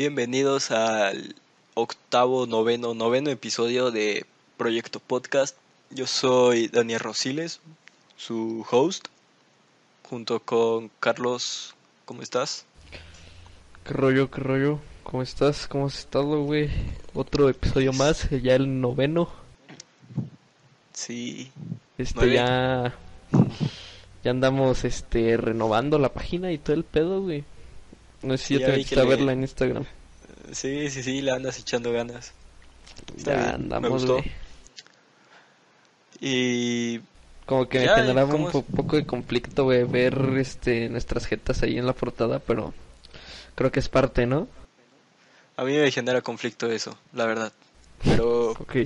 Bienvenidos al octavo, noveno, noveno episodio de Proyecto Podcast. Yo soy Daniel Rosiles, su host, junto con Carlos. ¿Cómo estás? ¿Qué rollo, qué rollo? ¿Cómo estás? ¿Cómo has estado, güey? Otro episodio más, ya el noveno. Sí. Este ya ya andamos este renovando la página y todo el pedo, güey. No sé si ya ya te que a le- verla en Instagram. Sí, sí, sí, le andas echando ganas. Está Ya bien, me andamos, gustó. güey. Y Como que me generaba ¿cómo un po- poco de conflicto, güey, ver este nuestras jetas ahí en la portada, pero creo que es parte, ¿no? a mí me genera conflicto eso, la verdad. Pero Ok.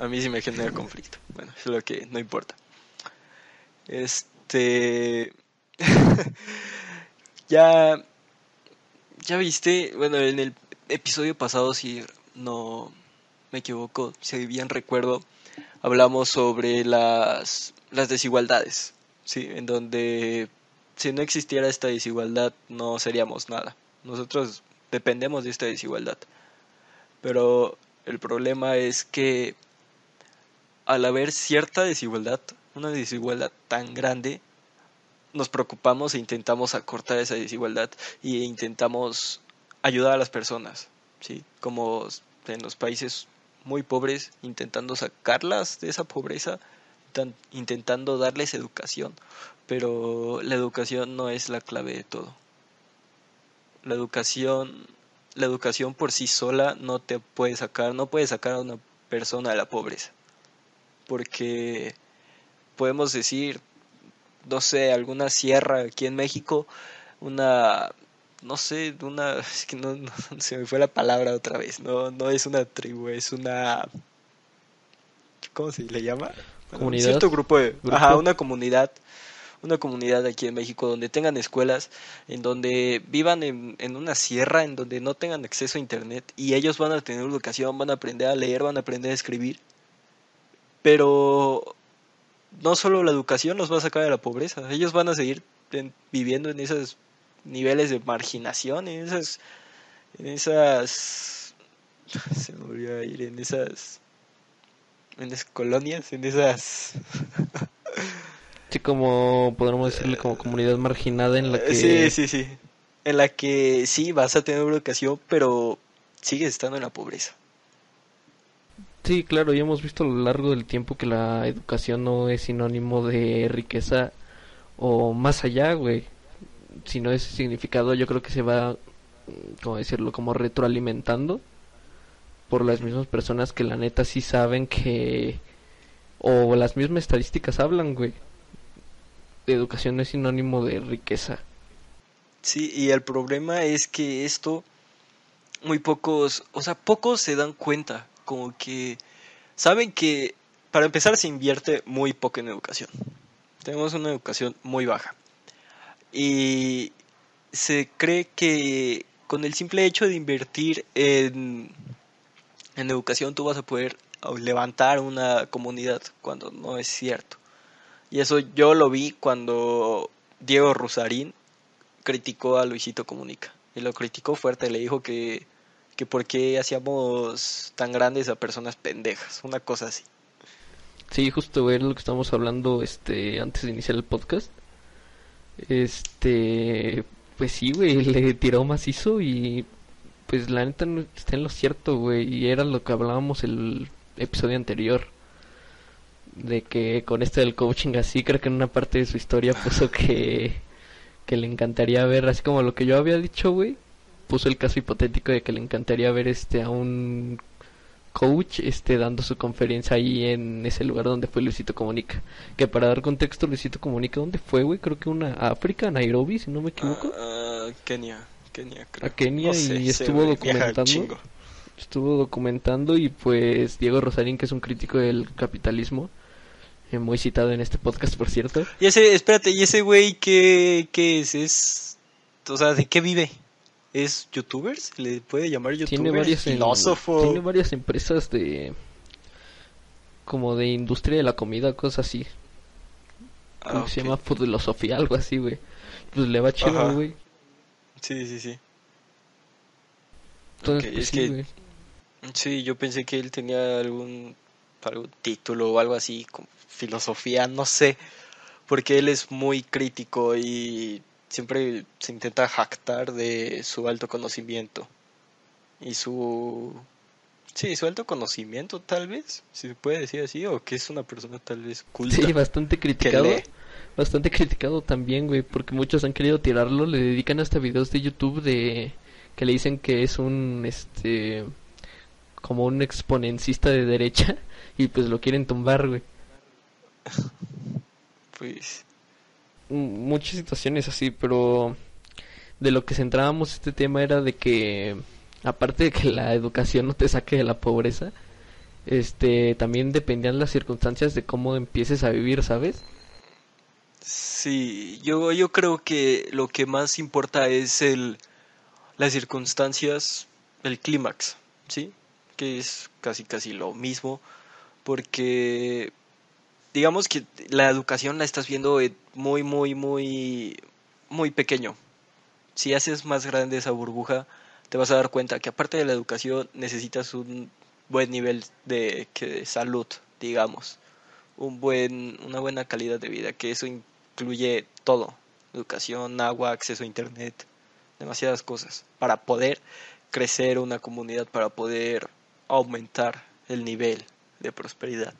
A mí sí me genera conflicto. Bueno, es lo que no importa. Este. ya. Ya viste. Bueno, en el episodio pasado, si no me equivoco, si bien recuerdo, hablamos sobre las, las desigualdades. Sí, en donde si no existiera esta desigualdad, no seríamos nada. Nosotros dependemos de esta desigualdad. Pero el problema es que al haber cierta desigualdad, una desigualdad tan grande, nos preocupamos e intentamos acortar esa desigualdad e intentamos ayudar a las personas, ¿sí? Como en los países muy pobres, intentando sacarlas de esa pobreza, tan- intentando darles educación, pero la educación no es la clave de todo. La educación, la educación por sí sola no te puede sacar, no puede sacar a una persona de la pobreza porque podemos decir, no sé, alguna sierra aquí en México, una, no sé, una, es que no, no- se me fue la palabra otra vez, no, no es una tribu, es una, ¿cómo se le llama? Un Comunidad. cierto grupo de, Grupo. ajá, una comunidad, una comunidad aquí en México donde tengan escuelas, en donde vivan en, en una sierra, en donde no tengan acceso a internet y ellos van a tener educación, van a aprender a leer, van a aprender a escribir pero no solo la educación los va a sacar de la pobreza, ellos van a seguir en- viviendo en esos niveles de marginación, en esas, en esas, se me olvidó ir, en esas, en esas colonias, en esas, Sí, como podríamos decirle como comunidad marginada en la que sí, sí, sí, en la que sí vas a tener educación, pero sigues estando en la pobreza. Sí, claro, ya hemos visto a lo largo del tiempo que la educación no es sinónimo de riqueza o más allá, güey. Sino ese significado yo creo que se va, mm, ¿cómo decirlo? Como retroalimentando por las mismas personas que la neta sí saben que... O las mismas estadísticas hablan, güey. Educación no es sinónimo de riqueza. Sí, y el problema es que esto muy pocos, o sea, pocos se dan cuenta, como que saben que para empezar se invierte muy poco en educación. Tenemos una educación muy baja. Y se cree que con el simple hecho de invertir en, en educación tú vas a poder levantar una comunidad cuando no es cierto. Y eso yo lo vi cuando Diego Rusarín criticó a Luisito Comunica. Y lo criticó fuerte, le dijo que, por qué hacíamos tan grandes a personas pendejas, una cosa así. Sí, justo ver lo que estamos hablando este antes de iniciar el podcast. Este, pues sí, güey, le tiró macizo y pues la neta no está en lo cierto, güey, y era lo que hablábamos el episodio anterior. De que con esto del coaching así, creo que en una parte de su historia puso que que le encantaría ver, así como lo que yo había dicho, güey, puso el caso hipotético de que le encantaría ver este a un coach este dando su conferencia ahí en ese lugar donde fue Luisito Comunica. Que para dar contexto, Luisito Comunica, ¿dónde fue, güey? Creo que una a África, Nairobi, si no me equivoco. Ah, Kenia, Kenia creo. A Kenia No sé, y estuvo documentando. Estuvo documentando y pues Diego Rosarín, que es un crítico del capitalismo, eh, muy citado en este podcast, por cierto. Y ese, espérate, ¿y ese güey qué, qué es? Es, o sea, ¿de qué vive? ¿Es youtuber? ¿Se le puede llamar youtuber? Tiene varias, filósofo. tiene varias empresas de como de industria de la comida, cosas así. Ah, se llama filosofía, algo así, güey. Pues le va chido, güey. Sí, sí, sí. Entonces, Ok, pues, es sí, que-. Sí, yo pensé que él tenía algún, algún título o algo así, como filosofía, no sé, porque él es muy crítico y siempre se intenta jactar de su alto conocimiento y su... Sí, su alto conocimiento tal vez, si se puede decir así, o que es una persona tal vez culta. Sí, bastante criticado. Bastante criticado también, güey, porque muchos han querido tirarlo, le dedican hasta videos de YouTube de que le dicen que es un este como un exponencista de derecha y pues lo quieren tumbar, güey. Pues Muchas situaciones así, pero de lo que centrábamos este tema era de que aparte de que la educación no te saque de la pobreza, este también dependían las circunstancias de cómo empieces a vivir, ¿sabes? Sí, yo, yo creo que lo que más importa es el, las circunstancias, el clímax, ¿sí? Que es casi casi lo mismo, porque digamos que la educación la estás viendo en muy, muy, muy, muy pequeño. Si haces más grande esa burbuja, te vas a dar cuenta que aparte de la educación necesitas un buen nivel de, de salud, digamos un buen, una buena calidad de vida, que eso incluye todo, educación, agua, acceso a internet, demasiadas cosas, para poder crecer una comunidad, para poder aumentar el nivel de prosperidad.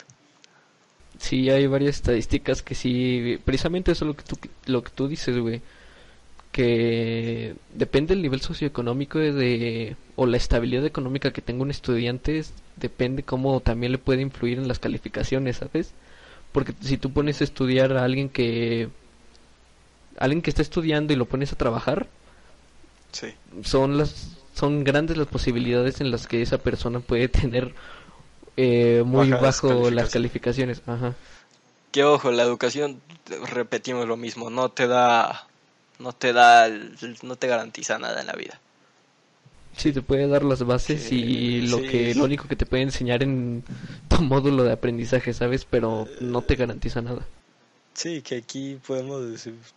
Sí, hay varias estadísticas que sí, precisamente eso es lo que tú, lo que tú dices, güey, que depende del nivel socioeconómico de, o la estabilidad económica que tenga un estudiante, es- depende cómo también le puede influir en las calificaciones, ¿sabes? Porque si tú pones a estudiar a alguien que, alguien que está estudiando y lo pones a trabajar, Sí. son las, son grandes las posibilidades en las que esa persona puede tener eh, muy bajo las calificaciones, ajá. Que ojo, la educación, repetimos lo mismo, no te da, no te da, no te garantiza nada en la vida. Sí, te puede dar las bases Sí, y lo sí. que lo único que te puede enseñar en tu módulo de aprendizaje, ¿sabes? Pero no te garantiza nada. Sí, que aquí podemos,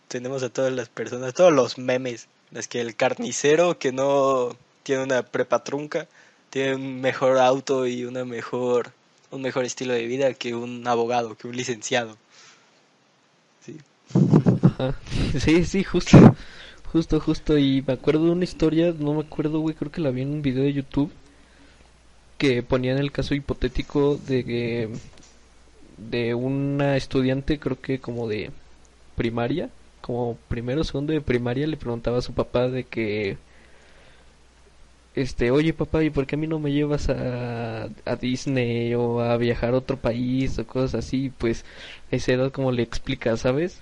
tenemos a todas las personas, todos los memes, las que el carnicero que no tiene una prepa trunca, tiene un mejor auto y una mejor, un mejor estilo de vida que un abogado, que un licenciado. Sí. Sí, justo. Justo, justo. Y me acuerdo de una historia, no me acuerdo, güey, creo que la vi en un video de YouTube que ponían el caso hipotético de que de una estudiante, creo que como de primaria, como primero segundo de primaria, le preguntaba a su papá de que este, oye papá, ¿y por qué a mí no me llevas a, a Disney o a viajar a otro país o cosas así? Pues a esa edad como le explica, ¿sabes?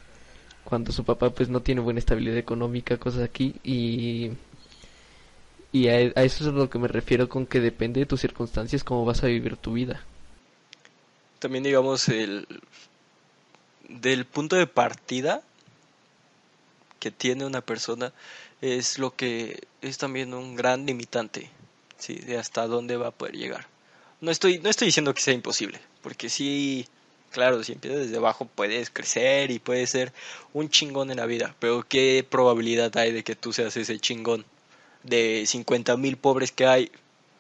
Cuando su papá pues no tiene buena estabilidad económica, cosas aquí y y a, a eso es a lo que me refiero con que depende de tus circunstancias cómo vas a vivir tu vida. También digamos el del punto de partida que tiene una persona es lo que es también un gran limitante, sí, de hasta dónde va a poder llegar. No estoy no estoy diciendo que sea imposible, porque sí, claro, si empiezas desde abajo puedes crecer y puedes ser un chingón en la vida, pero qué probabilidad hay de que tú seas ese chingón de 50 mil pobres que hay,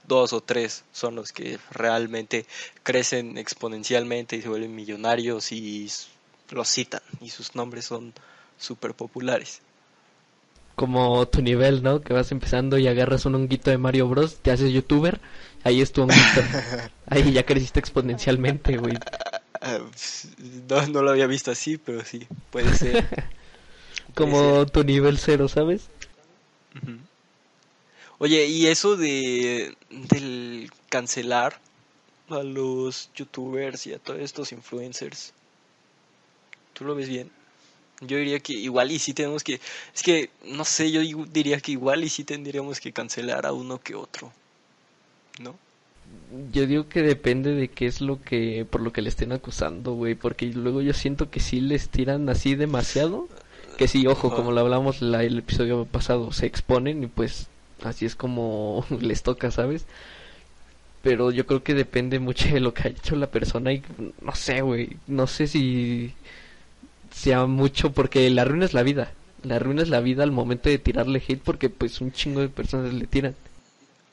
dos o tres son los que realmente crecen exponencialmente y se vuelven millonarios y los citan y sus nombres son súper populares. Como tu nivel, ¿no? Que vas empezando y agarras un honguito de Mario Bros, te haces youtuber, ahí es tu honguito. Ahí ya creciste exponencialmente, güey. No, no lo había visto así, pero sí, puede ser. Puede Como tu nivel cero, ¿sabes? Oye, y eso de del cancelar a los youtubers y a todos estos influencers, ¿tú lo ves bien? Yo diría que igual y sí tenemos que, es que no sé, yo diría que igual y sí tendríamos que cancelar a uno que otro, ¿no? Yo digo que depende de qué es lo que, por lo que le estén acusando, güey, porque luego yo siento que sí les tiran así demasiado, que sí, ojo, como lo hablamos la, el episodio pasado, se exponen y pues así es como les toca, ¿sabes? Pero yo creo que depende mucho de lo que haya hecho la persona y no sé, güey, no sé si sea mucho porque la arruina es la vida, la arruina es la vida al momento de tirarle hate porque pues un chingo de personas le tiran.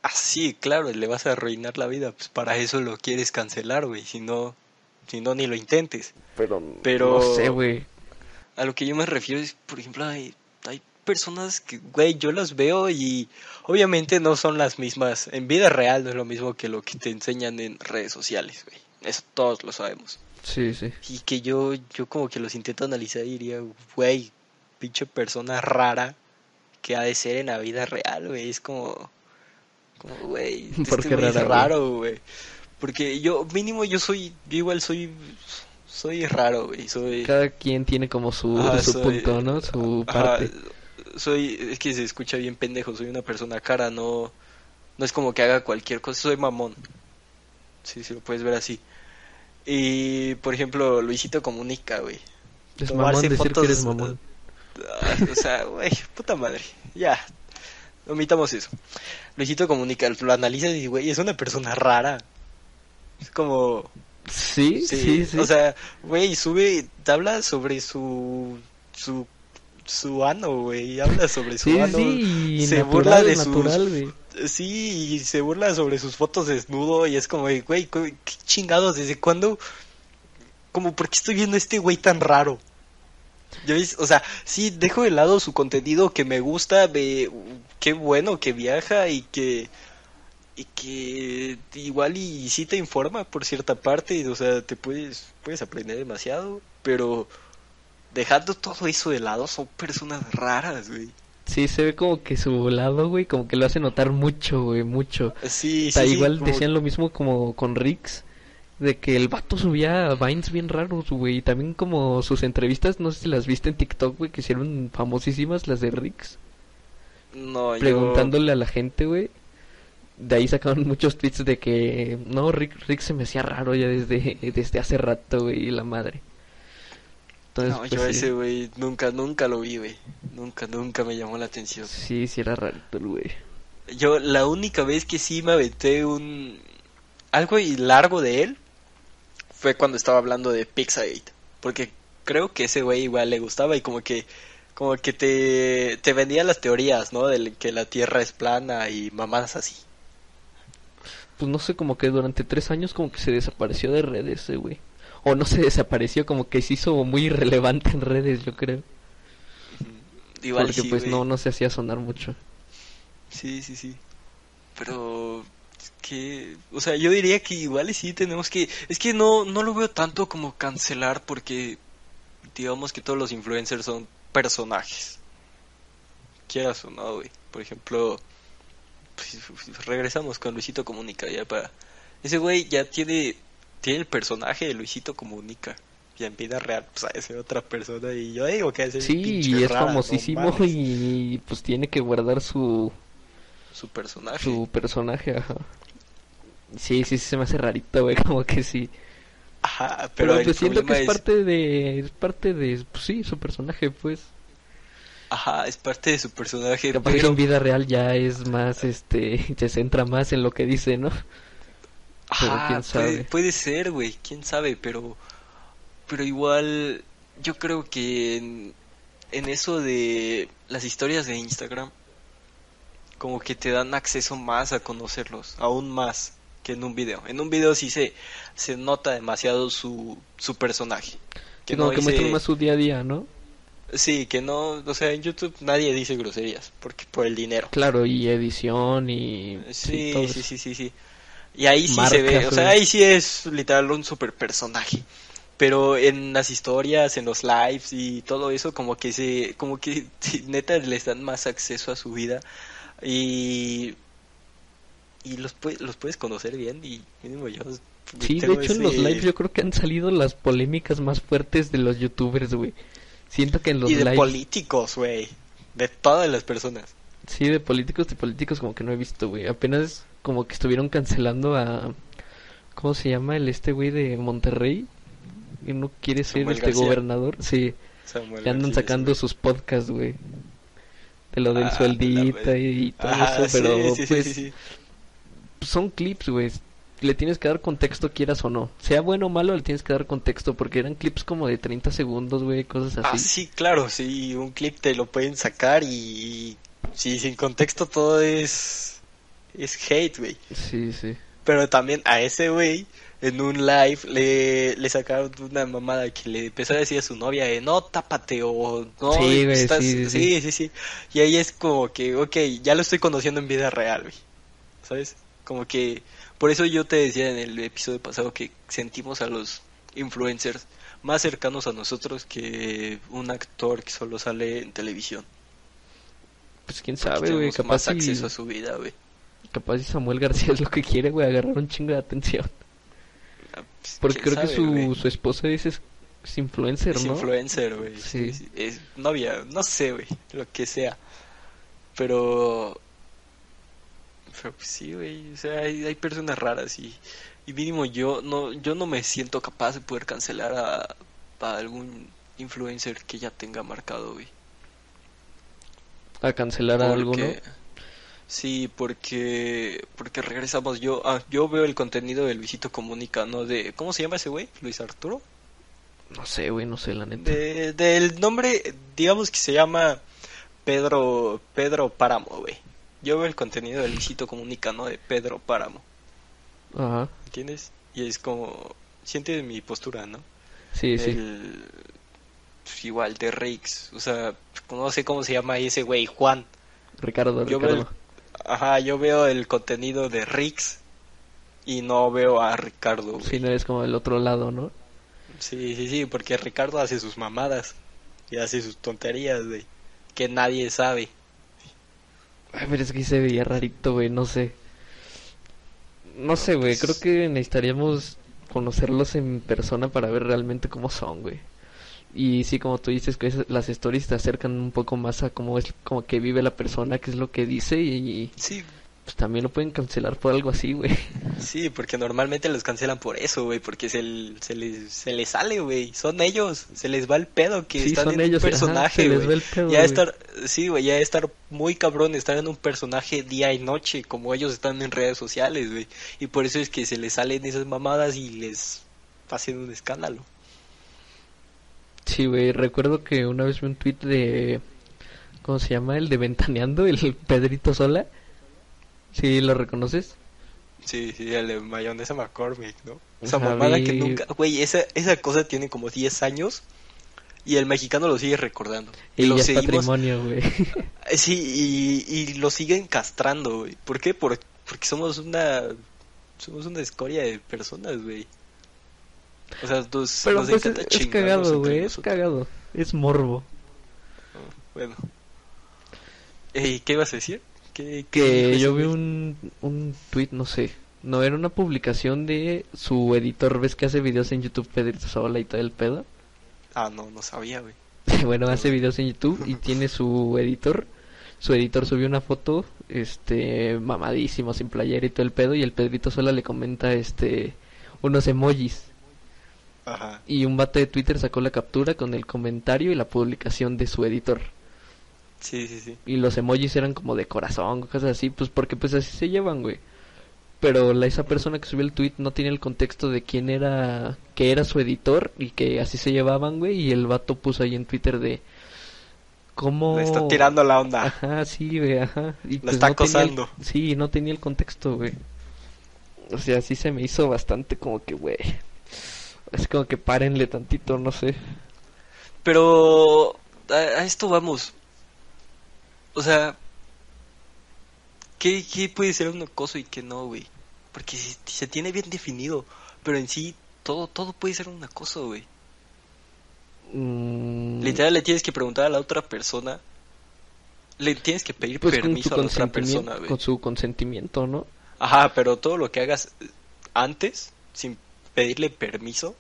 Ah, sí, claro, le vas a arruinar la vida. Pues para eso lo quieres cancelar, güey. Si no, si no, ni lo intentes. Pero, Pero- no sé, güey. A lo que yo me refiero es, por ejemplo, hay, hay personas que, güey, yo las veo y obviamente no son las mismas. En vida real no es lo mismo que lo que te enseñan en redes sociales, güey. Eso todos lo sabemos. Sí, sí. Y que yo, yo como que los intento analizar y diría, güey, pinche persona rara que ha de ser en la vida real, güey. Es como, como, güey, ¿Por este es raro, güey. Porque yo, mínimo, yo soy, yo igual soy, soy raro, güey. Soy, Cada quien tiene como su, Ajá, su soy- punto, ¿no? Su Ajá, parte. soy, es que se escucha bien pendejo, soy una persona cara, no, no es como que haga cualquier cosa, soy mamón. Sí, sí lo puedes ver así. Y, por ejemplo, Luisito Comunica, güey. Es tomarse mamón decir que fotos, eres mamón. Ah, o sea, güey, puta madre. Ya, omitamos eso. Luisito Comunica, lo analizas y, güey, es una persona rara. Es como... Sí, Sí, sí, sí. o sea, güey, sube, habla sobre su... su su ano, güey, habla sobre su sí, ano. sí, y se natural, burla de sus- natural, güey. Sí, y se burla sobre sus fotos desnudo y es como, de, güey, ¿qué chingados? ¿Desde cuándo? Como, ¿por qué estoy viendo a este güey tan raro? ¿Ya ves? O sea, sí, dejo de lado su contenido que me gusta, ve, qué bueno que viaja y que y que igual y sí te informa por cierta parte, o sea, te puedes puedes aprender demasiado, pero dejando todo eso de lado son personas raras, güey. Sí, se ve como que su lado, güey, como que lo hace notar mucho, güey, mucho. Sí, O sea, sí, sí, igual como- decían lo mismo como con Rix, de que el vato subía vines bien raros, güey, y también como sus entrevistas, no sé si las viste en TikTok, güey, que hicieron famosísimas las de Rix, No, yo- preguntándole a la gente, güey. De ahí sacaron muchos tweets de que, no, Rick, Rick se me hacía raro ya desde, desde hace rato, güey, y la madre. Entonces, No, pues, yo sí. ese güey nunca, nunca lo vi, güey. Nunca, nunca me llamó la atención. Sí, sí era rarito el güey. Yo la única vez que sí me aventé un... Algo y largo de él fue cuando estaba hablando de Pixagate. Porque creo que ese güey igual le gustaba y como que... Como que te, te vendía las teorías, ¿no? De que la Tierra es plana y mamadas así. Pues no sé, como que durante tres años como que se desapareció de redes, ese güey. O no se desapareció, como que se hizo muy irrelevante en redes, yo creo. Igual Porque sí, pues no, no se hacía sonar mucho. Sí, sí, sí. Pero que, o sea, yo diría que igual sí tenemos que, es que no, no lo veo tanto como cancelar porque digamos que todos los influencers son personajes. Quieras o no, güey. Por ejemplo, pues, regresamos con Luisito Comunica ya para... Ese güey ya tiene, tiene el personaje de Luisito Comunica. Y en vida real, pues a ser otra persona. Y yo digo que es Sí, y es famosísimo y pues tiene que guardar su, Su personaje. su personaje, ajá. Sí, sí, sí, se me hace rarito, güey, como que sí. Ajá, Pero, pero, pues siento que es parte de, es parte de, pues sí, su personaje, pues. Ajá, es parte de su personaje, Capaz que en vida real ya es más, este, se centra más en lo que dice, ¿no? Pero quién sabe. Puede, puede ser, güey, quién sabe, pero... Pero igual, yo creo que en, en eso de las historias de Instagram, como que te dan acceso más a conocerlos, aún más que en un video. En un video sí se, se nota demasiado su, su personaje. Que como que dice- muestran más su día a día, ¿no? Sí, que no, o sea, en YouTube nadie dice groserías, porque por el dinero. Claro, y edición y... Sí, sí, sí, sí, sí. Y ahí sí se ve, o sea, ahí sí es literal un super personaje. Pero en las historias, en los lives y todo eso, como que se, como que neta les dan más acceso a su vida y y los los puedes conocer bien y mínimo yo Sí, de hecho en los lives yo creo que han salido las polémicas más fuertes de los youtubers, güey. Siento que en los y de lives... políticos, güey, de todas las personas. Sí, de políticos, de políticos como que no he visto, güey. Apenas como que estuvieron cancelando a... ¿Cómo se llama el este güey de Monterrey? Y no quiere ser Samuel este García. gobernador. Sí, Samuel que andan García, sacando sus podcasts, güey. De lo del Ah, sueldito la- y, todo eso, pero sí, sí, sí, pues son clips, güey. Le tienes que dar contexto quieras o no. Sea bueno o malo, le tienes que dar contexto porque eran clips como de 30 segundos, güey, cosas Ah, así. sí, claro, sí, un clip te lo pueden sacar y sí, sin contexto todo es Es hate, güey. Sí, sí. Pero también a ese güey, en un live, le, le sacaron una mamada que le empezó a decir a su novia, de, no, tápate o no. Sí, güey, estás- sí, sí. sí, sí, sí. Y ahí es como que, ok, ya lo estoy conociendo en vida real, güey. ¿Sabes? Como que, por eso yo te decía en el episodio pasado que sentimos a los influencers más cercanos a nosotros que un actor que solo sale en televisión. Pues quién sabe, güey. Capaz más si, acceso a su vida, güey. Capaz si Samuel García es lo que quiere, güey, agarrar un chingo de atención. Ah, pues, Porque creo que su, su esposa es, es influencer, Es ¿no? influencer, güey. Sí. Es novia, no sé, güey. Lo que sea. Pero. Pero pues sí, güey. O sea, hay, hay personas raras y. Y mínimo yo no, yo no me siento capaz de poder cancelar a, a algún influencer que ya tenga marcado, güey. A cancelar a algo, ¿no? Porque- Sí, porque porque regresamos yo ah, yo veo el contenido de Luisito Comunica, ¿no? De ¿cómo se llama ese güey? Luis Arturo. No sé, güey, no sé, la neta. De, del nombre, digamos que se llama Pedro Pedro Páramo, güey. Yo veo el contenido de Luisito Comunica, ¿no? De Pedro Páramo, Ajá. ¿entiendes? Y es como sientes mi postura, ¿no? Sí, sí. El- pues, igual de Rix, o sea, no sé cómo se llama ese güey, Juan. Ricardo, Yo veo Ricardo. el- Ajá, yo veo el contenido de Rix y no veo a Ricardo, güey. Si no eres como del otro lado, ¿no? Sí, sí, sí, porque Ricardo hace sus mamadas y hace sus tonterías, güey, que nadie sabe. Ay, pero es que se veía rarito, güey, no sé. No sé, güey, creo que necesitaríamos conocerlos en persona para ver realmente cómo son, güey. Y sí, como tú dices, que las stories te acercan un poco más a cómo es, como que vive la persona, qué es lo que dice y Sí, pues también lo pueden cancelar por algo así, güey. sí, porque normalmente los cancelan por eso, güey, porque se, se, les, se les sale, güey, son ellos, se les va el pedo que Sí, están son en ellos, un personaje, güey. ya estar, sí, güey, ya estar muy cabrón, estar en un personaje día y noche, como ellos están en redes sociales, güey, y por eso es que se les salen esas mamadas y les hacen un escándalo. Sí, güey, recuerdo que una vez vi un tweet de... ¿Cómo se llama? El de Ventaneando, el Pedrito Sola. ¿Sí lo reconoces? Sí, sí, el de mayonesa McCormick, ¿no? Esa mamada que nunca, güey, esa, esa cosa tiene como 10 años y el mexicano lo sigue recordando. Y lo ya es seguimos, patrimonio, güey. eh, sí, y, y lo siguen castrando, güey. ¿Por qué? Por- porque somos una, somos una escoria de personas, güey. O sea, nos, Pero nos pues es, encanta es chingarnos cagado, güey, es nosotros. cagado. Es morbo. Bueno. Ey, ¿Qué ibas a decir? ¿Qué, qué Que yo vi un, un tweet, no sé. No, era una publicación de su editor. ¿Ves que hace videos en YouTube, Pedrito Sola y todo el pedo? Ah, no, no sabía, güey. bueno, hace videos en YouTube y tiene su editor. Su editor subió una foto, este, mamadísimo, sin playera y todo el pedo. Y el Pedrito Sola le comenta, este, unos emojis. Ajá. Y un vato de Twitter sacó la captura con el comentario y la publicación de su editor. Sí, sí, sí. Y los emojis eran como de corazón, cosas así, pues porque pues así se llevan, güey. Pero la, esa persona que subió el tweet no tenía el contexto de quién era, que era su editor y que así se llevaban, güey. Y el vato puso ahí en Twitter de cómo... Le está tirando la onda. Ajá, sí, güey, ajá. Y Lo está no tenía el- acosando. Sí, no tenía el contexto, güey. O sea, sí se me hizo bastante como que, güey. Es como que párenle tantito, no sé. Pero a, a esto vamos. O sea, ¿qué, qué puede ser un acoso y qué no, güey? Porque si, si se tiene bien definido, pero en sí todo todo puede ser un acoso, güey. Mm, Literal le tienes que preguntar a la otra persona, le tienes que pedir pues permiso a la otra persona, güey. con su consentimiento, ¿no? Ajá, pero todo lo que hagas antes sin pedirle permiso,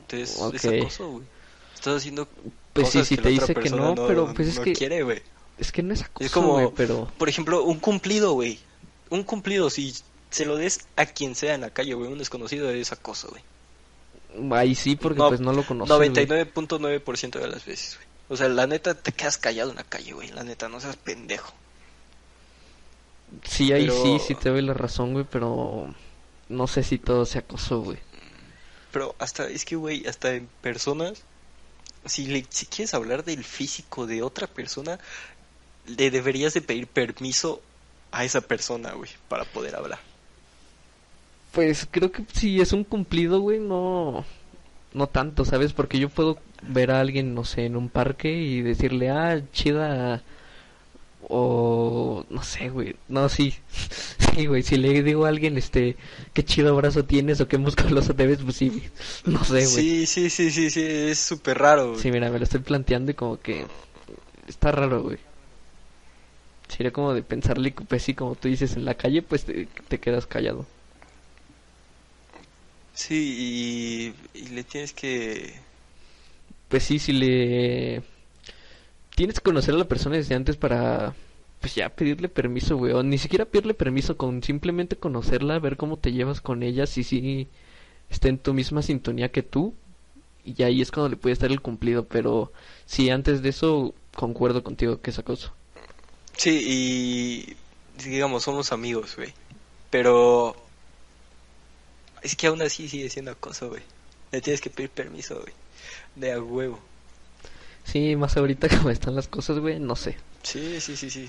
entonces es Ok. acoso, güey. Estás haciendo Pues sí, cosas si que te la otra dice que no, pero pues es no que quiere, güey. es que no es acoso, Es como, pero por ejemplo, un cumplido, güey. Un cumplido, si se lo des a quien sea en la calle, güey, un desconocido es acoso, güey. ahí sí porque No, pues no lo conoces. güey. 99.9% de las veces, güey. O sea, la neta, te quedas callado en la calle, güey. La neta, no seas pendejo. Sí, ahí pero- sí, sí te doy la razón, güey, pero no sé si todo sea acoso, güey. Pero hasta, es que, güey, hasta en personas, si, le, si quieres hablar del físico de otra persona, le deberías de pedir permiso a esa persona, güey, para poder hablar. Pues creo que si es un cumplido, güey, no, no tanto, ¿sabes? Porque yo puedo ver a alguien, no sé, en un parque y decirle, ah, chida, o no sé, güey, no, sí, sí, güey, si le digo a alguien, este, qué chido brazo tienes o qué musculoso te ves, pues sí, no sé, güey. Sí, sí, sí, sí, sí, es súper raro, güey. Sí, mira, me lo estoy planteando y como que está raro, güey. Sería como de pensarle, pues sí, como tú dices, en la calle, pues te, te quedas callado. Sí, y, y le tienes que... Pues sí, si le... Tienes que conocer a la persona desde antes para, pues ya pedirle permiso, güey. O ni siquiera pedirle permiso, con simplemente conocerla, ver cómo te llevas con ella, si sí está en tu misma sintonía que tú. Y ahí es cuando le puede estar el cumplido. Pero sí, antes de eso, concuerdo contigo que es acoso. Sí, y digamos, somos amigos, güey. Pero es que aún así sigue siendo acoso, güey. Le tienes que pedir permiso, güey. De a huevo. Sí, más ahorita como están las cosas, güey, no sé. Sí, sí, sí, sí.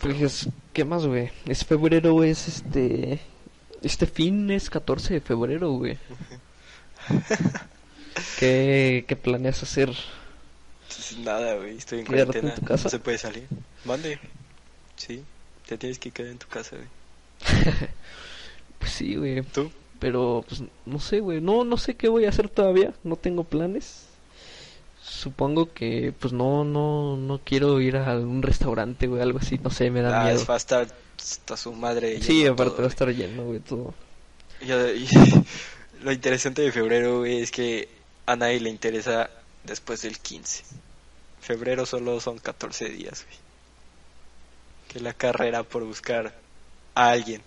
Pues, ¿qué más, güey? Es febrero, güey, es este... Este fin es 14 de febrero, güey. ¿Qué, ¿Qué planeas hacer? Pues nada, güey, estoy en ¿Quedarte cuarentena. en tu casa? No se puede salir. Mande. Sí, te tienes que quedar en tu casa, güey. Pues sí, güey. ¿Tú? Pero, pues, no sé, güey. No, no sé qué voy a hacer todavía. No tengo planes. Supongo que, pues, no, no, no quiero ir a un restaurante, güey, algo así. No sé, me da Ah, miedo. va a estar hasta su madre. Sí, aparte todo, va a estar lleno, güey, todo. Y- lo interesante de febrero, güey, es que a nadie le interesa después del 15. Febrero solo son 14 días, güey. Que la carrera por buscar a alguien.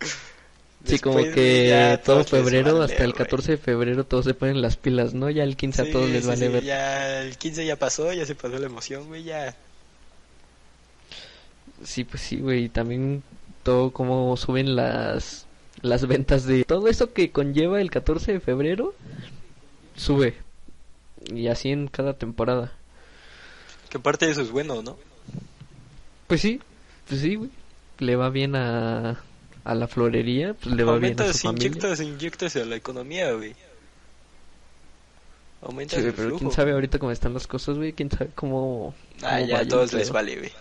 Sí, como que todo febrero, vale, hasta el güey. 14 de febrero, todos se ponen las pilas, ¿no? Ya el 15 a todos les sí, vale sí, ver. Ya el 15 ya pasó, ya se pasó la emoción, güey, ya. Sí, pues sí, güey. Y también todo como suben las, las ventas de todo eso que conlleva el 14 de febrero, sube. Y así en cada temporada. Que parte de eso es bueno, ¿no? Pues sí, pues sí, güey. Le va bien a, a la florería, pues le va bien a su familia. inyectas, inyectas a la economía, güey. Aumentas Sí, el pero flujo. quién sabe ahorita cómo están las cosas, güey. Quién sabe cómo. Ah, ya a todos les vale, güey.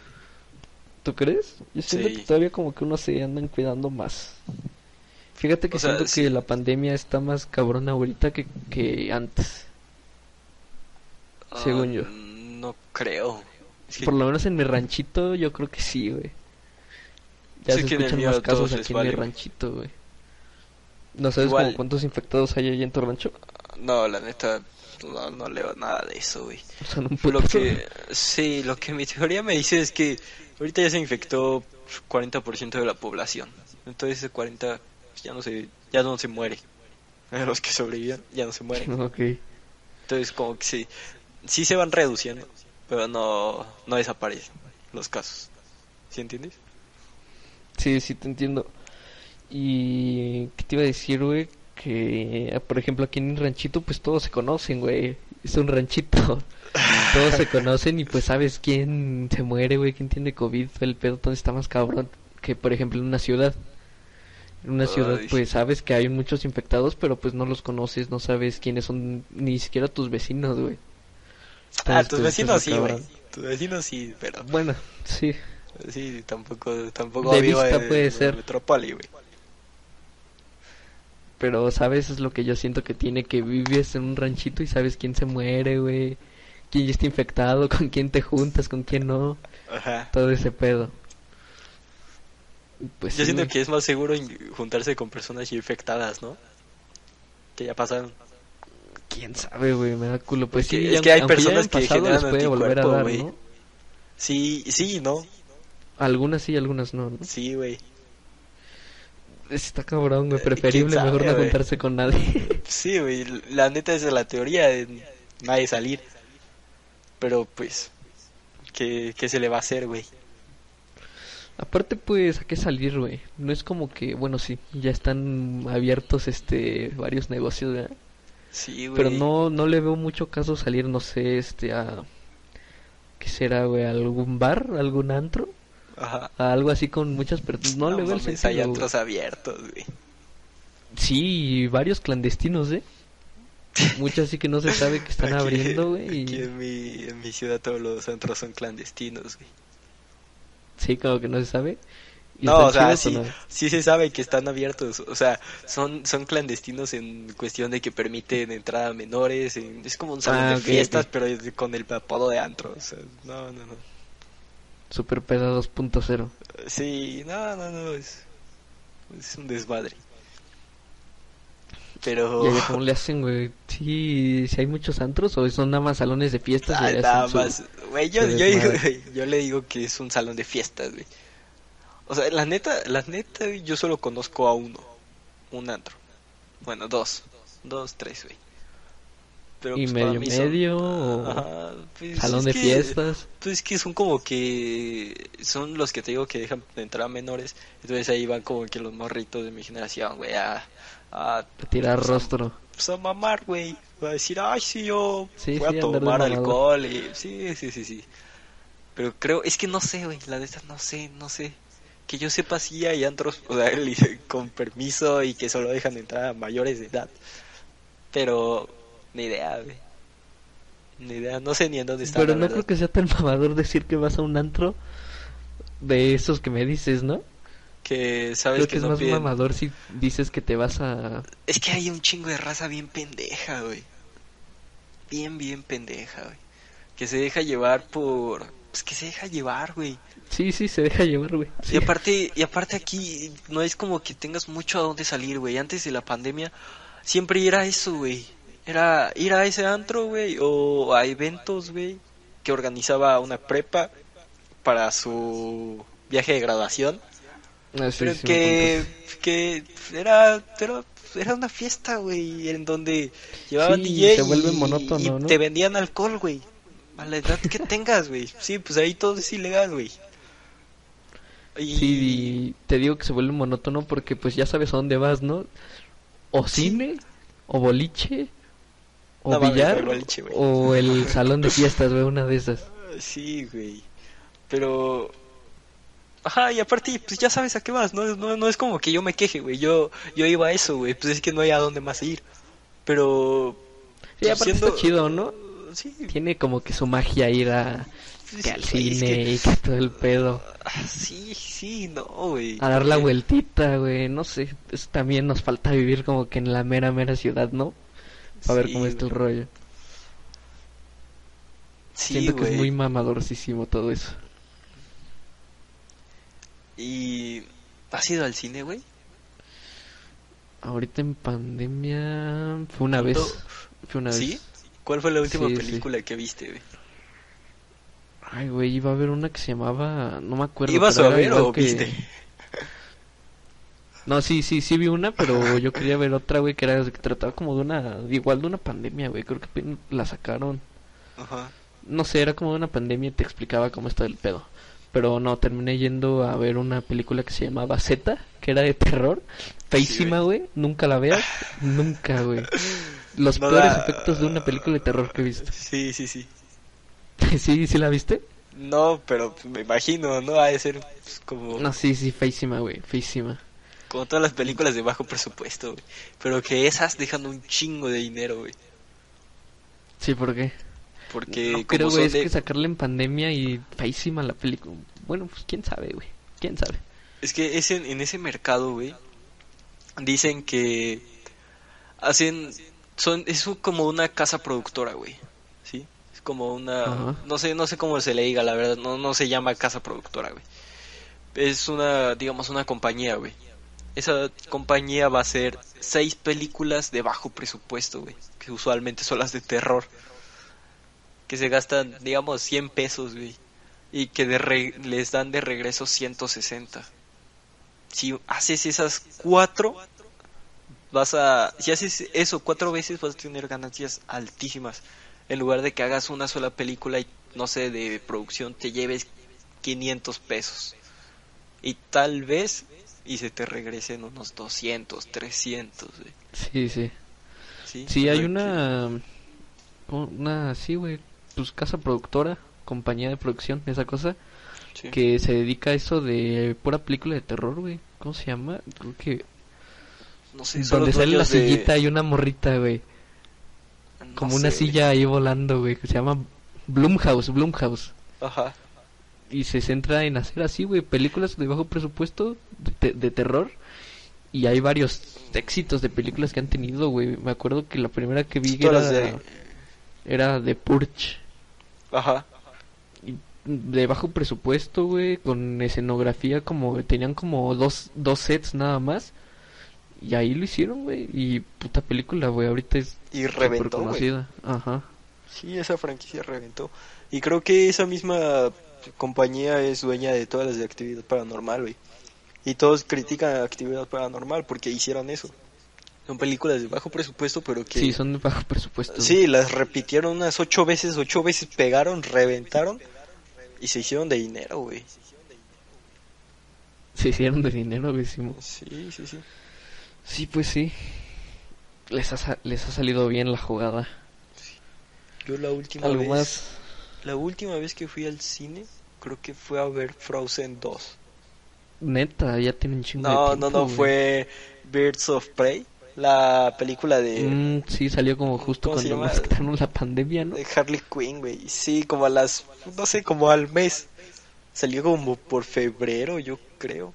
¿Tú crees? Yo siento Sí. que todavía como que unos se andan cuidando más. Fíjate que O sea, siento sí. que la pandemia está más cabrona ahorita que, que antes. Según Ah, yo. No creo. Por lo menos en mi ranchito yo creo que sí, güey. Ya Sí, se escuchan más casos aquí en mi ranchito, güey. ¿No sabes Igual. como cuántos infectados hay ahí en tu rancho? No, la neta, no, no leo nada de eso, güey. Son un Lo que, sí, lo que mi teoría me dice es que ahorita ya se infectó 40% de la población. Entonces ese 40 ya no se, ya no se muere. Los que sobreviven ya no se mueren. Ok. Entonces como que sí, sí se van reduciendo, pero no, no desaparecen los casos. ¿Sí entiendes? Sí, sí, te entiendo. Y... ¿Qué te iba a decir, güey? Que, por ejemplo, aquí en el ranchito, pues todos se conocen, güey. Es un ranchito. Todos se conocen y pues sabes quién se muere, güey, quién tiene COVID. El pedo está más cabrón que, por ejemplo, en una ciudad. En una ciudad, Ay. pues sabes que hay muchos infectados, pero pues no los conoces, no sabes quiénes son ni siquiera tus vecinos, güey. Ah, tus pues, vecinos sí, güey. Tus vecinos sí, pero Bueno, sí. Sí, tampoco, tampoco De vista puede ser. Metrópoli, güey. Pero, ¿sabes? Es lo que yo siento que tiene que vives en un ranchito y sabes quién se muere, güey. Quién ya está infectado, con quién te juntas, con quién no. Ajá. Todo ese pedo. Pues Yo sí, siento güey. que es más seguro juntarse con personas ya infectadas, ¿no? Que ya pasaron. ¿Quién sabe, güey? Me da culo. Pues Porque sí, es que hay personas que pasado, generan puede volver a dar. ¿no? Sí, sí, ¿no? Algunas sí, algunas no, ¿no? Sí, güey. Está cabrón, güey. Eh, Preferible mejor no juntarse con nadie. Sí, güey. La neta es la teoría de nadie salir. Pero pues, ¿qué, qué se le va a hacer, güey? Aparte, pues, ¿a qué salir, güey? No es como que, bueno, sí, ya están abiertos, este, varios negocios, ¿verdad? Sí, güey. Pero no, no le veo mucho caso salir, no sé, este, a... ¿Qué ¿qué será, güey? ¿Algún bar? ¿Algún antro? Ajá. Algo así con muchas personas. No, le veo el mames, hay sentido, antros abiertos, güey. Sí, y varios clandestinos, ¿eh? Muchos sí que no se sabe que están Aquí- abriendo, güey. Aquí en mi, en mi ciudad todos los antros son clandestinos, güey. Sí, como que no se sabe. ¿Y No, o sea, sí, no? sí se sabe que están abiertos. O sea, son, son clandestinos en cuestión de que permiten entrada a menores. en- es como un salón Ah, de fiestas, pero con el apodo de antro. O sea, no, no, no. Super peda 2.0. Sí, no, no, no. Es, es un desmadre. Pero. ¿Y cómo le hacen, güey? Sí, si hay muchos antros o son nada más salones de fiestas. Ah, nada más. Güey, yo, yo, digo- yo le digo que es un salón de fiestas, güey. O sea, la neta, la neta, yo solo conozco a uno. Un antro. Bueno, dos. Dos, tres, güey. Pero, ¿Y pues, medio son- medio o Ajá, pues, salón de que- fiestas? Pues es que son como que son los que te digo que dejan de entrar a menores. Entonces ahí van como que los morritos de mi generación, güey, a, a, A tirar pues, a- rostro. pues, a mamar, güey. Va a decir, ay, sí, yo Sí, voy sí, a de tomar alcohol. Y... Sí, sí, sí, sí. Pero creo, es que no sé, güey, la neta no sé, no sé. Que yo sepa si hay antros, o sea, li- con permiso y que solo dejan entrar a mayores de edad. Pero, ni idea, güey. Ni idea, no sé ni en dónde está. Pero no verdad. creo que sea tan mamador decir que vas a un antro de esos que me dices, ¿no? que sabes Creo que, que es no más piden- mamador si dices que te vas a... Es que hay un chingo de raza bien pendeja, güey. Bien, bien pendeja, güey. Que se deja llevar por... Pues que se deja llevar, güey. Sí, sí, se deja llevar, güey. Sí. Y aparte, y aparte aquí no es como que tengas mucho a dónde salir, güey. Antes de la pandemia siempre era eso, güey. Era ir a ese antro, güey, o a eventos, güey, que organizaba una prepa para su viaje de graduación. Ah, sí, pero sí que, que era, era, era una fiesta, güey, en donde llevaban Sí, DJ se vuelve y, monótono, y ¿no? te vendían alcohol, güey. A la edad que tengas, güey. Sí, pues ahí todo es ilegal, güey. Y... Sí, y te digo que se vuelve monótono porque pues ya sabes a dónde vas, ¿no? O cine, o boliche, o No mames, billar, el boliche, güey. o el salón de fiestas, güey, una de esas. Sí, güey. Pero... Ajá, y aparte, pues ya sabes a qué vas, ¿no? No, no es como que yo me queje, güey. Yo, yo iba a eso, güey. Pues es que no hay a dónde más ir. Pero... Sí, pues, aparte siendo- está chido, ¿no? Sí, Tiene como que su magia ir a sí, que al es cine que- y que todo el pedo. Ah, Sí, sí, no, güey. A dar la vueltita, güey, no sé. Eso también nos falta vivir como que en la mera, mera ciudad, ¿no? Para ver Sí, cómo está el rollo. Sí, Siento que es muy mamadorcísimo todo eso. ¿Y has ido al cine, güey? Ahorita en pandemia fue una vez. Fue una ¿Sí? vez. ¿Cuál fue la última Sí, sí. película que viste, güey? Ay, güey, iba a haber una que se llamaba, no me acuerdo. ¿Ibas a ver o que- viste? No, sí, sí, sí vi una, pero yo quería ver otra, güey, que era que trataba como de una, igual de una pandemia, güey, creo que la sacaron. Ajá. No sé, era como de una pandemia y te explicaba cómo está el pedo. Pero no, terminé yendo a ver una película que se llamaba Z, que era de terror. Feísima, güey. Nunca la veas. Nunca, güey. Los No peores da- efectos de una película de terror que he visto. Sí, sí, sí. ¿Sí? ¿Sí la viste? No, pero me imagino, ¿no? Ha de ser pues, como, No, sí, sí, feísima, güey. Feísima. Como todas las películas de bajo presupuesto, güey. Pero que esas dejan un chingo de dinero, güey. Sí, ¿por qué? Porque no como creo, güey, es de- que sacarla en pandemia y feísima la película. Bueno, pues quién sabe, güey. Quién sabe. Es que ese, en ese mercado, güey, dicen que hacen, son, es como una casa productora, güey, ¿sí? Es como una, Ajá. no sé, no sé cómo se le diga, la verdad, no, no se llama casa productora, güey. Es una, digamos, una compañía, güey. Esa compañía va a hacer seis películas de bajo presupuesto, güey, que usualmente son las de terror, que se gastan, digamos, 100 pesos, güey, y que de re- les dan de regreso 160 si haces esas cuatro, vas a, si haces eso cuatro veces vas a tener ganancias altísimas. En lugar de que hagas una sola película y no sé, de producción te lleves 500 pesos. Y tal vez y se te regresen unos 200, 300, güey. Sí, sí. Sí, Sí, hay una. Una, sí, güey. Pues casa productora. compañía de producción, esa cosa, Sí. que se dedica a eso de pura película de terror, güey. ¿Cómo se llama? Creo que... No sé, donde sale la de- sillita y una morrita, güey. no Como sé, una güey. silla ahí volando, güey, que se llama Blumhouse, Blumhouse. Ajá. Y se centra en hacer así, güey, películas de bajo presupuesto, de, te- de terror. Y hay varios éxitos de películas que han tenido, güey. Me acuerdo que la primera que vi era, de- era The Purge. Ajá. De bajo presupuesto, güey, con escenografía como... Tenían como dos, dos sets nada más. Y ahí lo hicieron, güey. Y puta película, güey, ahorita es Y reventó, conocida. Ajá. Sí, esa franquicia reventó. Y creo que esa misma compañía es dueña de todas las de actividad paranormal, güey. Y todos critican actividad paranormal porque hicieron eso. Son películas de bajo presupuesto, pero que... Sí, son de bajo presupuesto. Sí, las repitieron unas ocho veces, ocho veces pegaron, reventaron y se hicieron de dinero, güey. Se hicieron de dinero, güey. sí, Sí, sí, sí. Pues sí. Les ha, les ha salido bien la jugada. Yo la última Algo vez, más. la última vez que fui al cine, creo que fue a ver Frozen 2. Neta, ya tienen chingo No, de no, tiempo, no, güey. fue Birds of Prey, la película de, Mm, sí, salió como justo ¿Cómo se cuando quitaron la pandemia, ¿no? de Harley Quinn, güey. Sí, como a las, no sé, como al mes. Salió como por febrero, yo creo.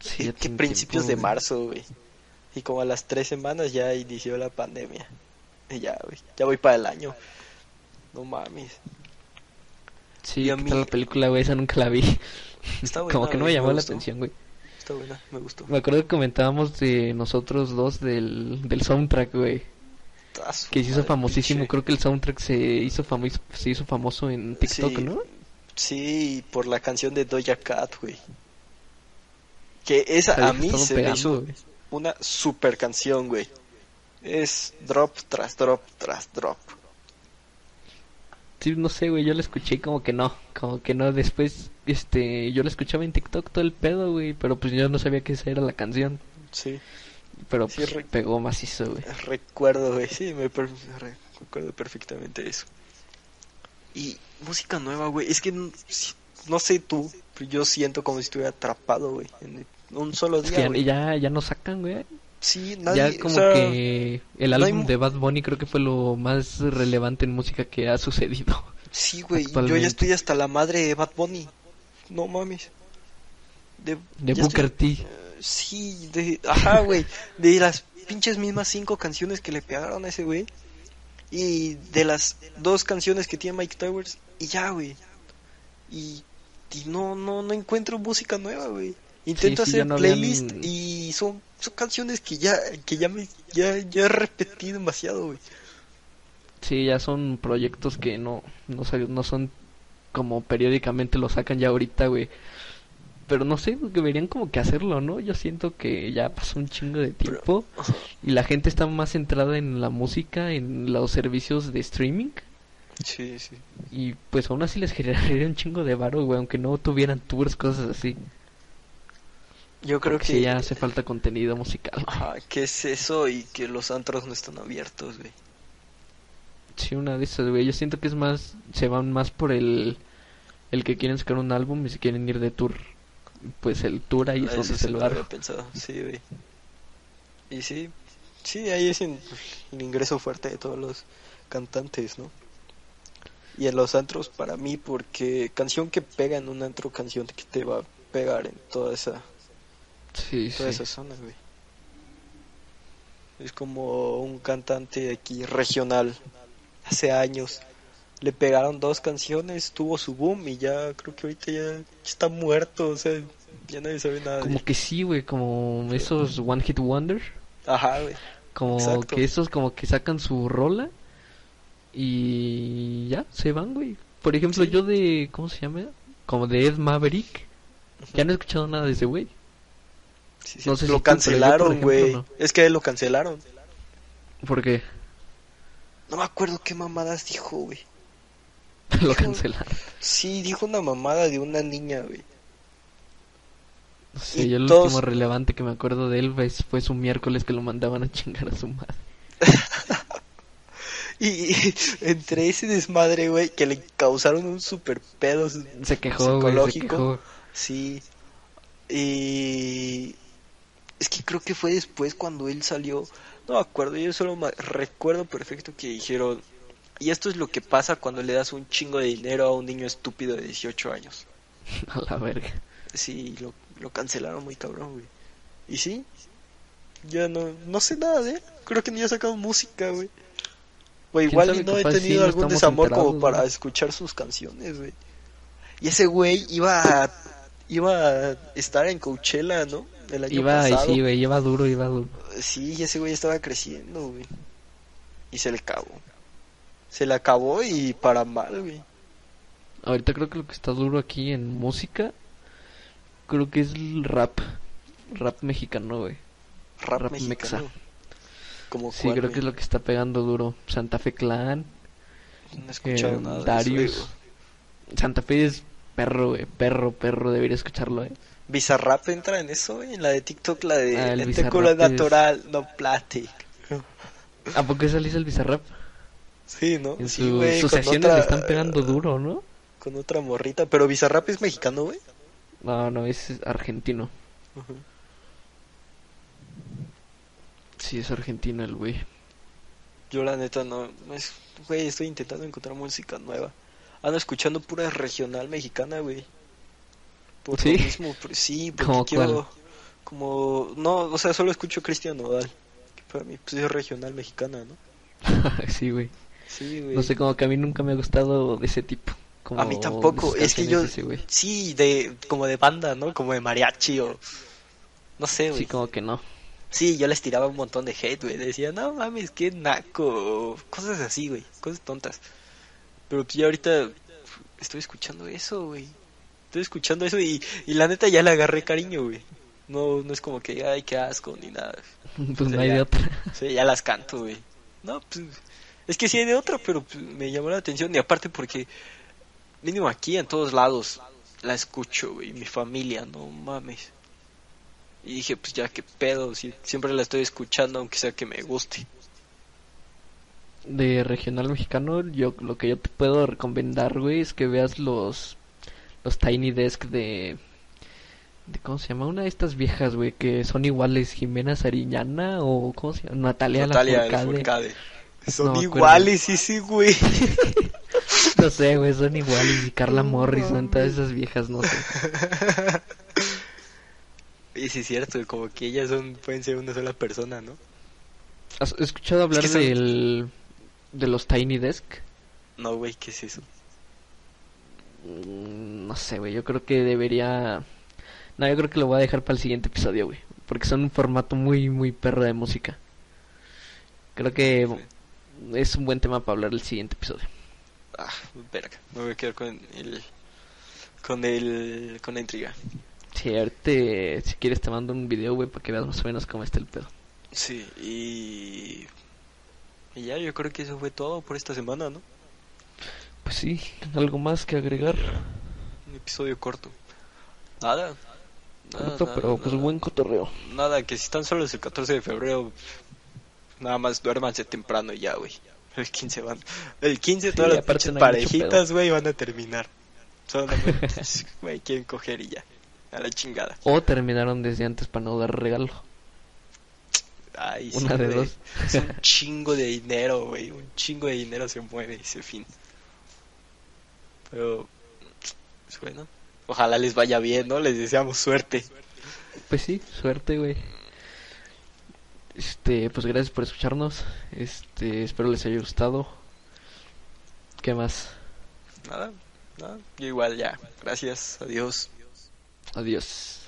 Sí, que principios tiempo, de marzo, güey. Y como a las tres semanas ya inició la pandemia. Y ya, güey, ya voy para el año. No mames. Sí, a ¿qué mí- la película, güey? Esa nunca la vi. Está buena, como que no me llamó la gustó. atención, güey. Está buena, me gustó. Me acuerdo que comentábamos de nosotros dos del, del soundtrack, güey. Que se hizo famosísimo. Creo que el soundtrack se hizo famoso, se hizo famoso en TikTok, Sí. ¿no? Sí, por la canción de Doja Cat, güey. Que esa a mí se me pegando, hizo güey. una super canción, güey. Es drop tras drop tras drop. Sí, no sé, güey, yo la escuché y como que no, como que no, después, este, yo la escuchaba en TikTok todo el pedo, güey, pero pues yo no sabía que esa era la canción, Sí, pero Sí, pues pegó macizo, güey. recuerdo, güey. Sí, me per- recuerdo perfectamente eso. Y música nueva, güey. Es que no sé tú, pero yo siento como si estuviera atrapado, güey. En un solo Es que día, ya, güey. ya, ya no sacan, güey. Sí, nadie, ya como o sea, que el no hay álbum de Bad Bunny creo que fue lo más relevante en música que ha sucedido. Sí, güey, yo ya estoy hasta la madre de Bad Bunny. No mames. De, Booker estoy- T. eh, sí, de, ajá, güey, de las pinches mismas cinco canciones que le pegaron a ese güey. Y de las dos canciones que tiene Mike Towers y ya, güey. Y, y no, no, no encuentro música nueva, güey. Intento sí, hacer no habían- playlist y son, son canciones que ya, que ya me, ya, ya he repetido demasiado, güey. Sí, ya son proyectos que no, no, no son como periódicamente lo sacan ya ahorita, güey. Pero no sé, deberían como que hacerlo, ¿no? Yo siento que ya pasó un chingo de tiempo y la gente está más centrada en la música, en los servicios de streaming. Sí, sí. Y pues aún así les generaría un chingo de varo, güey, aunque no tuvieran tours, cosas así. Yo creo Porque que sí, ya hace falta contenido musical. Ajá, que es eso y que los antros no están abiertos, güey. Sí, una de esas, güey. Yo siento que es más, se van más por el, el que quieren sacar un álbum y se quieren ir de tour. Pues el tour ahí es Ah, donde eso se lo había pensado, sí, güey. Y sí, sí, ahí es el ingreso fuerte de todos los cantantes, ¿no? Y en los antros para mí, porque canción que pega en un antro, canción que te va a pegar en toda esa, Sí, toda sí. esa zona, güey. Es como un cantante aquí regional, hace años. Le pegaron dos canciones, tuvo su boom y ya creo que ahorita ya está muerto, o sea, ya nadie sabe nada Como que sí, güey, como esos One Hit Wonder. Ajá, güey. Como Exacto. que esos como que sacan su rola y ya, se van, güey. Por ejemplo, Sí. yo de, ¿cómo se llama? Como de Ed Maverick. Ya no he escuchado nada de ese güey. Sí, sí, No sé lo por cancelaron, güey. no. Es que lo cancelaron. Porque No me acuerdo qué mamadas dijo, güey. lo cancelaron. Sí, dijo una mamada de una niña, güey. No sé, Y yo el todos- último relevante que me acuerdo de él fue, fue su miércoles que lo mandaban a chingar a su madre. Y entre ese desmadre, güey, que le causaron un super pedo Se quejó, se psicológico. quejó. Sí. Y es que creo que fue después cuando él salió. No me acuerdo, yo solo recuerdo perfecto que dijeron. Y esto es lo que pasa cuando le das un chingo de dinero a un niño estúpido de 18 años. A la verga. Sí, lo, lo cancelaron muy cabrón, güey. Y sí, ya no, no sé nada de él. Creo que ni ha sacado música, güey. O ¿Quién igual no he sí, tenido algún desamor como para güey. escuchar sus canciones, güey. Y ese güey iba a, iba a estar en Coachella, ¿no? Año Iba, y pasado. sí, güey, iba duro, iba duro. Sí, ese güey estaba creciendo, güey. Y se le acabó. Se le acabó y para mal, güey. Ahorita creo que lo que está duro aquí en música, creo que es el rap. Rap mexicano, güey. Rap, Rap mexicano. mexa. Como Sí, creo que es lo que está pegando duro. Santa Fe Clan, No he escuchado eh, nada de eso, Darius. Santa Fe es perro, güey. Perro, perro, debería escucharlo, eh. Bizarrap entra en eso, güey. En la de TikTok, la de Ah, el Este culo es- natural, no plastic. ¿A poco salís el Bizarrap? Sí, ¿no? En Sí, su- güey, sus sesiones otra- le están pegando duro, ¿no? Con otra morrita. Pero Bizarrap es mexicano, güey. No, no, es argentino. Sí, es argentino el güey. Yo la neta no, güey, estoy intentando encontrar música nueva. Ando escuchando pura regional mexicana, güey. Por ¿Sí? lo mismo, por- sí, porque ¿Cómo quiero, cuál? como, no, o sea, solo escucho Cristian Nodal. Que para mí, pues es regional mexicana, ¿no? sí, güey. Sí, güey. No sé, como que a mí nunca me ha gustado de ese tipo. Como A mí tampoco, es que yo, ese sí, de, como de banda, ¿no? Como de mariachi o, no sé, güey. Sí, como que no. Sí, yo les tiraba un montón de hate, güey. Decía, no mames, qué naco. Cosas así, güey. Cosas tontas. Pero pues ya ahorita estoy escuchando eso, güey. Estoy escuchando eso y, y la neta ya le agarré cariño, güey. No, no es como que, ay, qué asco, ni nada. Pues no hay ya. de otra. Sí, ya las canto, güey. No, pues, es que sí hay de otra, pero pues, me llamó la atención. Y aparte porque, mínimo aquí, en todos lados, la escucho, güey. Mi familia, no mames. Y dije, pues ya qué pedo, si siempre la estoy escuchando, aunque sea que me guste. De regional mexicano, yo lo que yo te puedo recomendar, güey, es que veas los los Tiny Desk de de cómo se llama una de estas viejas, güey, que son iguales, Jimena Sariñana o cómo se llama, Natalia, Natalia Lafourcade. Son No iguales, ese güey. No sé, güey, son iguales y Carla Morrison, todas esas viejas, no sé. Y sí es cierto, como que ellas son, pueden ser una sola persona, ¿no? ¿Has escuchado hablar que son- del de los Tiny Desk? No, güey, ¿qué es eso? Mm, No sé, güey, yo creo que debería... No, yo creo que lo voy a dejar para el siguiente episodio, güey. Porque son un formato muy, muy perro de música. Creo que es un buen tema para hablar el siguiente episodio. Ah, verga, me voy a quedar con el, con el, con la intriga. Sí, ahorita, si quieres te mando un video, güey, para que veas más o menos cómo está el pedo. Sí, y... Y ya, yo creo que eso fue todo por esta semana, ¿no? Pues sí, algo más que agregar. Un episodio corto. Nada. Nada, Corto, nada, pero pues nada. buen cotorreo. Nada, que si están solos el 14 de febrero, nada más duérmanse temprano y ya, güey. El 15 van. El 15 Sí, todas las pinches no parejitas, güey, van a terminar. Solamente, güey, quieren coger y ya. A la chingada. O terminaron desde antes para no dar regalo. Ay, sí, Una de güey. dos. Es un chingo de dinero, güey. Un chingo de dinero se mueve ese fin. Pero, pues bueno. Ojalá les vaya bien, ¿no? Les deseamos suerte. Pues sí, suerte, güey. Este, pues gracias por escucharnos. Este, espero les haya gustado. ¿Qué más? Nada, nada. Yo igual ya. Gracias. Adiós. Adiós.